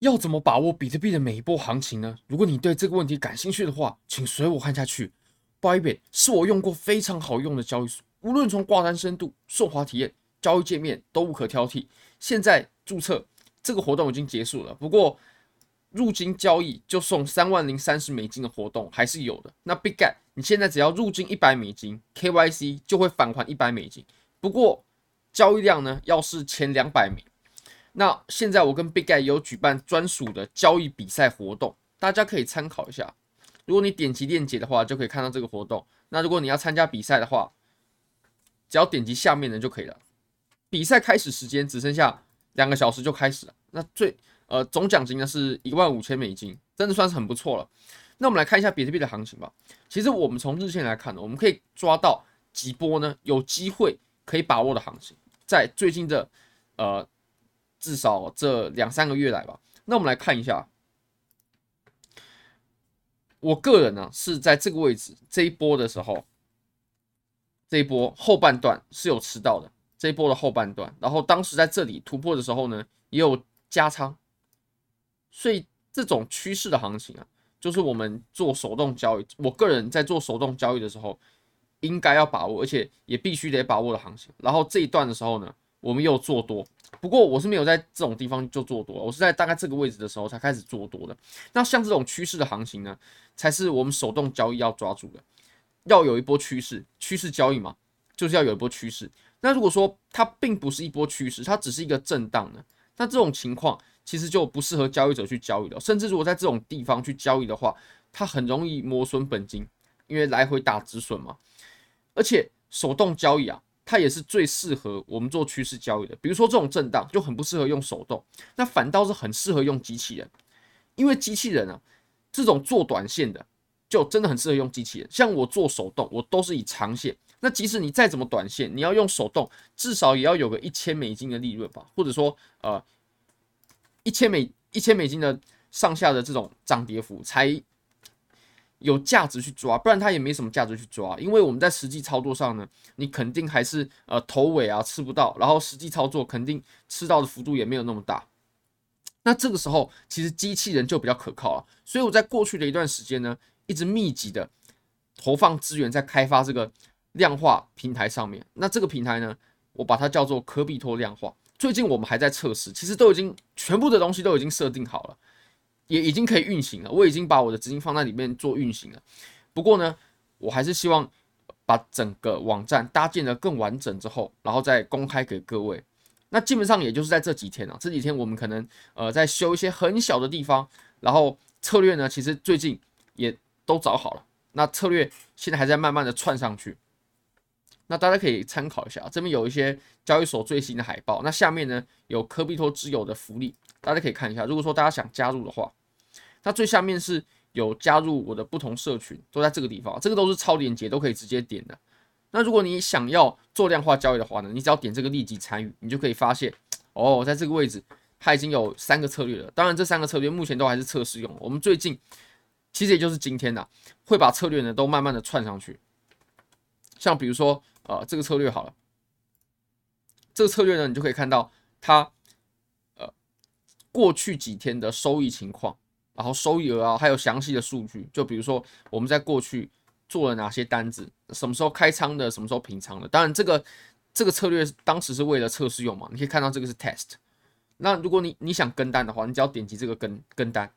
要怎么把握比特币的每一波行情呢？如果你对这个问题感兴趣的话，请随我看下去。Bybit 是我用过非常好用的交易所，无论从挂单深度、顺滑体验、交易界面都无可挑剔。现在注册这个活动已经结束了，不过入金交易就送三万零三十美金的活动还是有的。那 Bigget，你现在只要入金一百美金，KYC 就会返还一百美金。不过交易量呢，要是前两百名。那现在我跟 Bitget 有举办专属的交易比赛活动，大家可以参考一下。如果你点击链接的话，就可以看到这个活动。那如果你要参加比赛的话，只要点击下面的就可以了。比赛开始时间只剩下两个小时就开始了。那最呃总奖金呢是一万五千美金，真的算是很不错了。那我们来看一下比特币的行情吧。其实我们从日线来看呢，我们可以抓到几波呢有机会可以把握的行情，在最近的呃。至少这两三个月来吧，那我们来看一下，我个人呢是在这个位置这一波的时候，这一波后半段是有吃到的，这一波的后半段，然后当时在这里突破的时候呢，也有加仓，所以这种趋势的行情啊，就是我们做手动交易，我个人在做手动交易的时候，应该要把握，而且也必须得把握的行情，然后这一段的时候呢，我们又做多。不过我是没有在这种地方就做多，我是在大概这个位置的时候才开始做多的。那像这种趋势的行情呢，才是我们手动交易要抓住的，要有一波趋势，趋势交易嘛，就是要有一波趋势。那如果说它并不是一波趋势，它只是一个震荡呢，那这种情况其实就不适合交易者去交易了。甚至如果在这种地方去交易的话，它很容易磨损本金，因为来回打止损嘛。而且手动交易啊。它也是最适合我们做趋势交易的，比如说这种震荡就很不适合用手动，那反倒是很适合用机器人，因为机器人啊，这种做短线的就真的很适合用机器人。像我做手动，我都是以长线，那即使你再怎么短线，你要用手动，至少也要有个一千美金的利润吧，或者说呃一千美一千美金的上下的这种涨跌幅才。有价值去抓，不然它也没什么价值去抓。因为我们在实际操作上呢，你肯定还是呃头尾啊吃不到，然后实际操作肯定吃到的幅度也没有那么大。那这个时候其实机器人就比较可靠了。所以我在过去的一段时间呢，一直密集的投放资源在开发这个量化平台上面。那这个平台呢，我把它叫做科比托量化。最近我们还在测试，其实都已经全部的东西都已经设定好了。也已经可以运行了，我已经把我的资金放在里面做运行了。不过呢，我还是希望把整个网站搭建得更完整之后，然后再公开给各位。那基本上也就是在这几天啊，这几天我们可能呃在修一些很小的地方，然后策略呢，其实最近也都找好了。那策略现在还在慢慢的串上去。那大家可以参考一下，这边有一些交易所最新的海报。那下面呢有科比托之友的福利，大家可以看一下。如果说大家想加入的话，那最下面是有加入我的不同社群，都在这个地方。这个都是超链接，都可以直接点的。那如果你想要做量化交易的话呢，你只要点这个立即参与，你就可以发现哦，在这个位置它已经有三个策略了。当然，这三个策略目前都还是测试用。我们最近其实也就是今天呐，会把策略呢都慢慢的串上去。像比如说。啊、这个策略好了，这个策略呢，你就可以看到它，呃，过去几天的收益情况，然后收益额啊，还有详细的数据。就比如说我们在过去做了哪些单子，什么时候开仓的，什么时候平仓的。当然，这个这个策略当时是为了测试用嘛。你可以看到这个是 test。那如果你你想跟单的话，你只要点击这个跟跟单，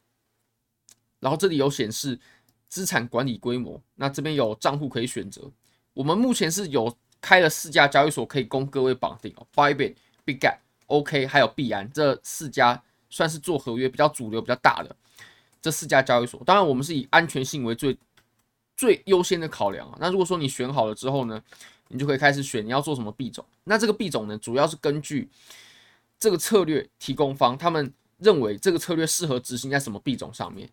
然后这里有显示资产管理规模，那这边有账户可以选择。我们目前是有开了四家交易所可以供各位绑定哦，Bybit、Bitget、OK，还有币安这四家算是做合约比较主流、比较大的这四家交易所。当然，我们是以安全性为最最优先的考量啊。那如果说你选好了之后呢，你就可以开始选你要做什么币种。那这个币种呢，主要是根据这个策略提供方他们认为这个策略适合执行在什么币种上面。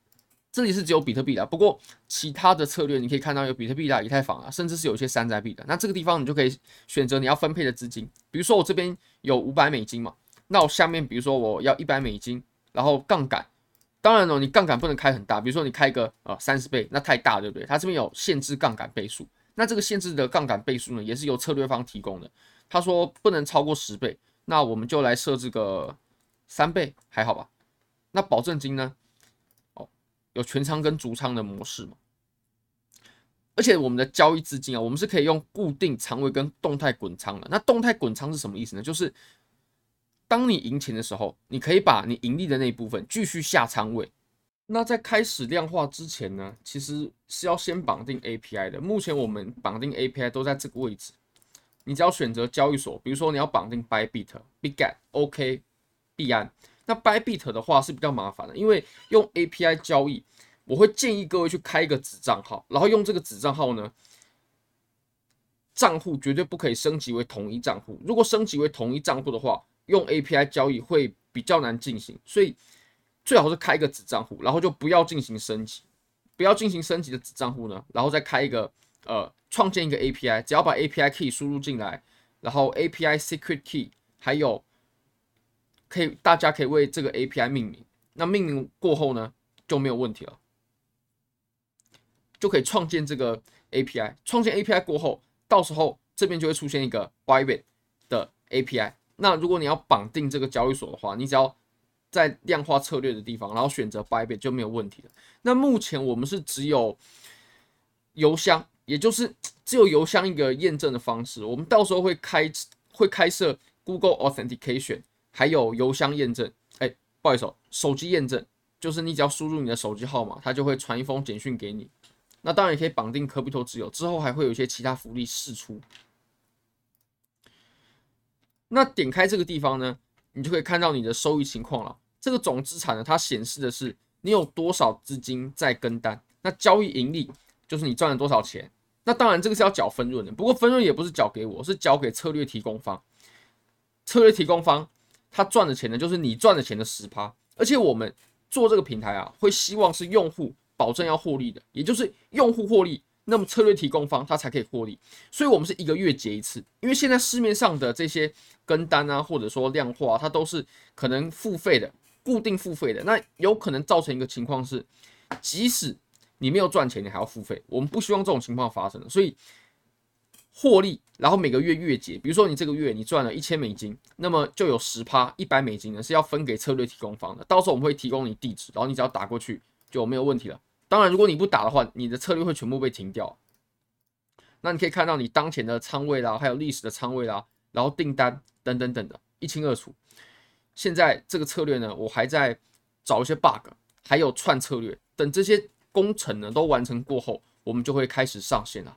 这里是只有比特币的，不过其他的策略你可以看到有比特币的、以太坊啊，甚至是有一些山寨币的。那这个地方你就可以选择你要分配的资金，比如说我这边有五百美金嘛，那我下面比如说我要一百美金，然后杠杆，当然了，你杠杆不能开很大，比如说你开个呃三十倍，那太大，对不对？它这边有限制杠杆倍数，那这个限制的杠杆倍数呢，也是由策略方提供的，他说不能超过十倍，那我们就来设置个三倍，还好吧？那保证金呢？有全仓跟足仓的模式嘛。而且我们的交易资金啊，我们是可以用固定仓位跟动态滚仓的。那动态滚仓是什么意思呢？就是当你赢钱的时候，你可以把你盈利的那一部分继续下仓位。那在开始量化之前呢，其实是要先绑定 API 的。目前我们绑定 API 都在这个位置。你只要选择交易所，比如说你要绑定 Bybit、Bitget、OK、币安。那 Bybit 的话是比较麻烦的，因为用 API 交易。我会建议各位去开一个子账号，然后用这个子账号呢，账户绝对不可以升级为同一账户。如果升级为同一账户的话，用 API 交易会比较难进行，所以最好是开一个子账户，然后就不要进行升级，不要进行升级的子账户呢，然后再开一个呃，创建一个 API，只要把 API key 输入进来，然后 API secret key，还有可以大家可以为这个 API 命名，那命名过后呢，就没有问题了。就可以创建这个 API，创建 API 过后，到时候这边就会出现一个 Bybit 的 API。那如果你要绑定这个交易所的话，你只要在量化策略的地方，然后选择 Bybit 就没有问题了。那目前我们是只有邮箱，也就是只有邮箱一个验证的方式。我们到时候会开会开设 Google Authentication，还有邮箱验证。哎，不好意思，手机验证，就是你只要输入你的手机号码，它就会传一封简讯给你。那当然也可以绑定科比托自由，之后还会有一些其他福利释出。那点开这个地方呢，你就可以看到你的收益情况了。这个总资产呢，它显示的是你有多少资金在跟单。那交易盈利就是你赚了多少钱。那当然这个是要缴分润的，不过分润也不是缴给我，是缴给策略提供方。策略提供方他赚的钱呢，就是你赚的钱的十趴。而且我们做这个平台啊，会希望是用户。保证要获利的，也就是用户获利，那么策略提供方他才可以获利。所以，我们是一个月结一次，因为现在市面上的这些跟单啊，或者说量化，它都是可能付费的，固定付费的。那有可能造成一个情况是，即使你没有赚钱，你还要付费。我们不希望这种情况发生，所以获利，然后每个月月结。比如说，你这个月你赚了一千美金，那么就有十趴一百美金呢是要分给策略提供方的。到时候我们会提供你地址，然后你只要打过去就没有问题了。当然，如果你不打的话，你的策略会全部被停掉。那你可以看到你当前的仓位啦，还有历史的仓位啦，然后订单等等等的，一清二楚。现在这个策略呢，我还在找一些 bug，还有串策略。等这些工程呢都完成过后，我们就会开始上线了。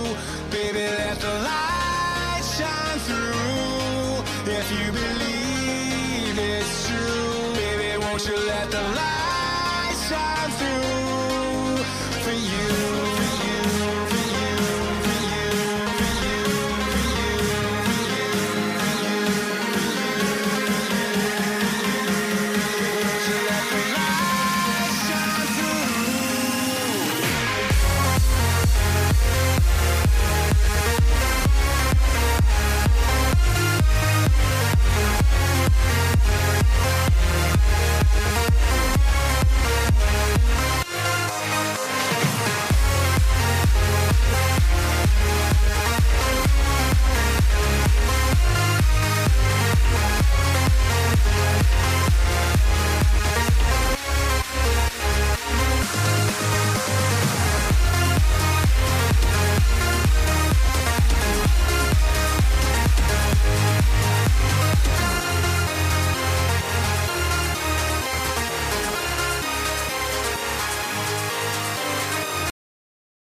baby, let the light shine through. If you believe it's true, baby, won't you let the light shine through?